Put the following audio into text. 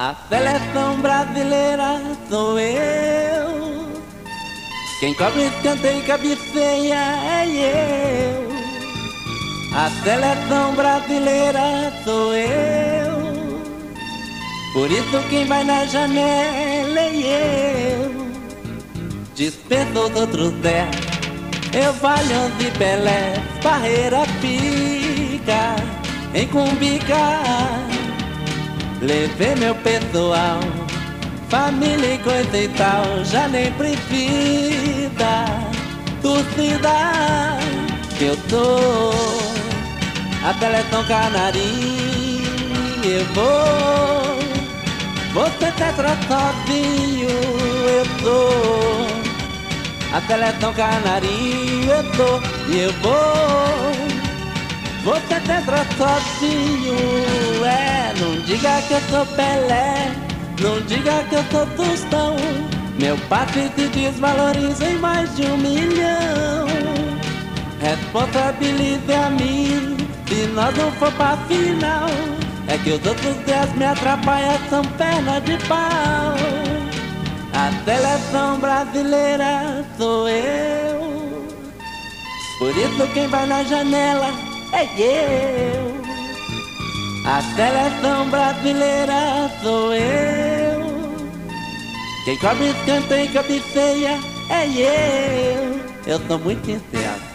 A seleção brasileira sou eu. Quem cobre escanteio e cabeceia é eu. A seleção brasileira sou eu. Por isso quem vai na janela é eu. Dispenso os outros dez. Eu valho de Pelé, barreira pica, em Cumbica. Levei meu pessoal, família e coisa e tal, já nem precisa. Torcida que eu sou, a seleção canarinha eu vou. Você tetra sozinho, eu sou. A seleção canarinho eu tô e eu vou. Você tetra sozinho, é. Não diga que eu sou Pelé, não diga que eu sou Tostão. Meu passe se desvaloriza em mais de um milhão. Responsabilize a mim, se nós não for pra final. É que os outros dez me atrapalham, são perna de pau. A seleção brasileira sou eu. Por isso quem vai na janela é eu. A seleção brasileira sou eu. Quem cobre escanteio e cabeceia é eu. Eu sou muito sincero.